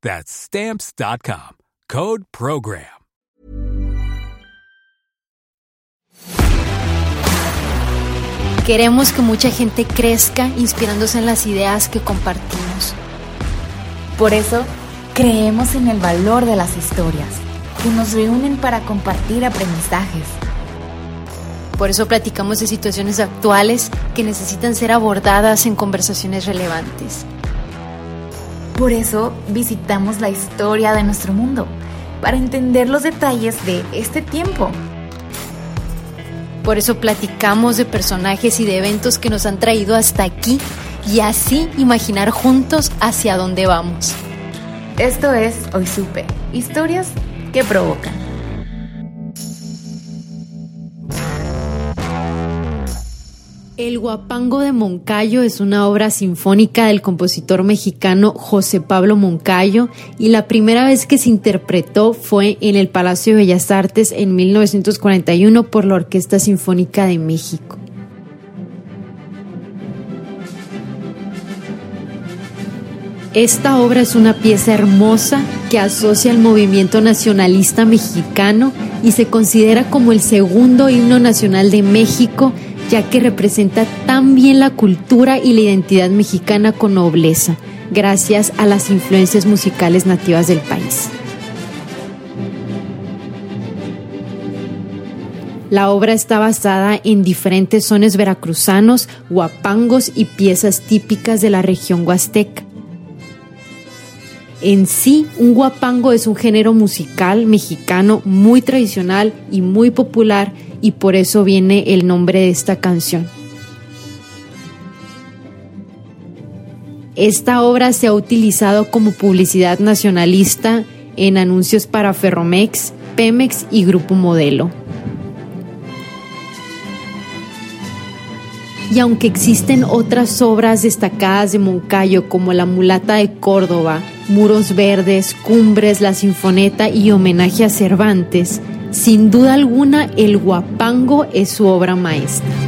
That's stamps.com. Code program. Queremos que mucha gente crezca inspirándose en las ideas que compartimos. Por eso, creemos en el valor de las historias, que nos reúnen para compartir aprendizajes. Por eso platicamos de situaciones actuales que necesitan ser abordadas en conversaciones relevantes. Por eso visitamos la historia de nuestro mundo, para entender los detalles de este tiempo. Por eso platicamos de personajes y de eventos que nos han traído hasta aquí y así imaginar juntos hacia dónde vamos. Esto es Hoy Supe, historias que provocan. El Guapango de Moncayo es una obra sinfónica del compositor mexicano José Pablo Moncayo y la primera vez que se interpretó fue en el Palacio de Bellas Artes en 1941 por la Orquesta Sinfónica de México. Esta obra es una pieza hermosa que asocia al movimiento nacionalista mexicano y se considera como el segundo himno nacional de México ya que representa tan bien la cultura y la identidad mexicana con nobleza, gracias a las influencias musicales nativas del país. La obra está basada en diferentes sones veracruzanos, guapangos y piezas típicas de la región huasteca. En sí, un guapango es un género musical mexicano muy tradicional y muy popular y por eso viene el nombre de esta canción. Esta obra se ha utilizado como publicidad nacionalista en anuncios para Ferromex, Pemex y Grupo Modelo. Y aunque existen otras obras destacadas de Moncayo como La mulata de Córdoba, Muros Verdes, Cumbres, La Sinfoneta y Homenaje a Cervantes, sin duda alguna el guapango es su obra maestra.